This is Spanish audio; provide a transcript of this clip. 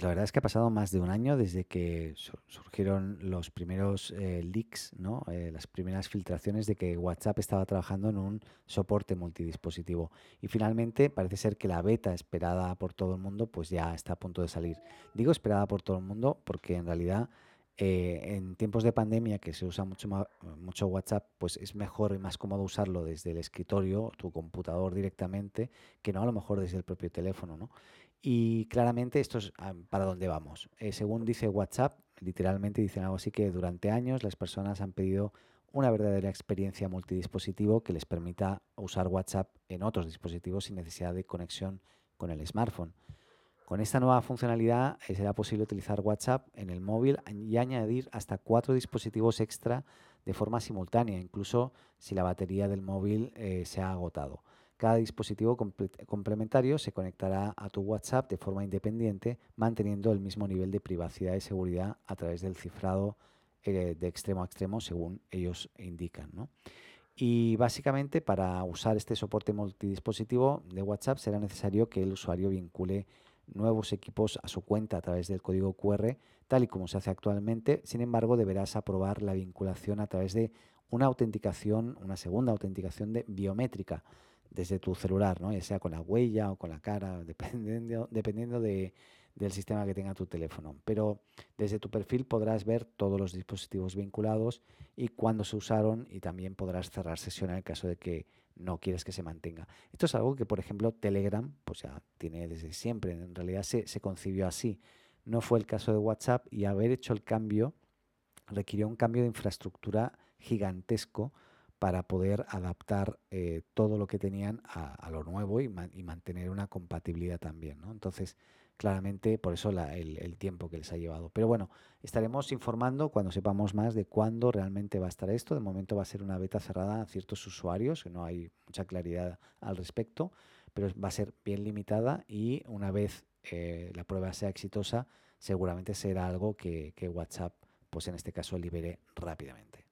Pues la verdad es que ha pasado más de un año desde que surgieron los primeros eh, leaks, ¿no? Eh, las primeras filtraciones de que WhatsApp estaba trabajando en un soporte multidispositivo. Y finalmente parece ser que la beta esperada por todo el mundo pues ya está a punto de salir. Digo esperada por todo el mundo porque en realidad eh, en tiempos de pandemia que se usa mucho, mucho WhatsApp, pues es mejor y más cómodo usarlo desde el escritorio, tu computador directamente, que no a lo mejor desde el propio teléfono, ¿no? Y claramente esto es ah, para dónde vamos. Eh, según dice WhatsApp, literalmente dicen algo así que durante años las personas han pedido una verdadera experiencia multidispositivo que les permita usar WhatsApp en otros dispositivos sin necesidad de conexión con el smartphone. Con esta nueva funcionalidad eh, será posible utilizar WhatsApp en el móvil y añadir hasta cuatro dispositivos extra de forma simultánea, incluso si la batería del móvil eh, se ha agotado. Cada dispositivo complementario se conectará a tu WhatsApp de forma independiente, manteniendo el mismo nivel de privacidad y seguridad a través del cifrado eh, de extremo a extremo, según ellos indican. Y básicamente para usar este soporte multidispositivo de WhatsApp será necesario que el usuario vincule nuevos equipos a su cuenta a través del código QR, tal y como se hace actualmente. Sin embargo, deberás aprobar la vinculación a través de una autenticación, una segunda autenticación de biométrica desde tu celular, ¿no? ya sea con la huella o con la cara, dependiendo, dependiendo de, del sistema que tenga tu teléfono. Pero desde tu perfil podrás ver todos los dispositivos vinculados y cuándo se usaron y también podrás cerrar sesión en el caso de que no quieres que se mantenga. Esto es algo que, por ejemplo, Telegram pues ya tiene desde siempre. En realidad se, concibió así. No fue el caso de WhatsApp y haber hecho el cambio requirió un cambio de infraestructura gigantesco para poder adaptar eh, todo lo que tenían a, lo nuevo y, mantener una compatibilidad también. ¿no? Entonces, claramente, por eso el, tiempo que les ha llevado. Pero bueno, estaremos informando cuando sepamos más de cuándo realmente va a estar esto. De momento va a ser una beta cerrada a ciertos usuarios, que no hay mucha claridad al respecto, pero va a ser bien limitada y una vez eh, la prueba sea exitosa, seguramente será algo que, que WhatsApp, pues en este caso, libere rápidamente.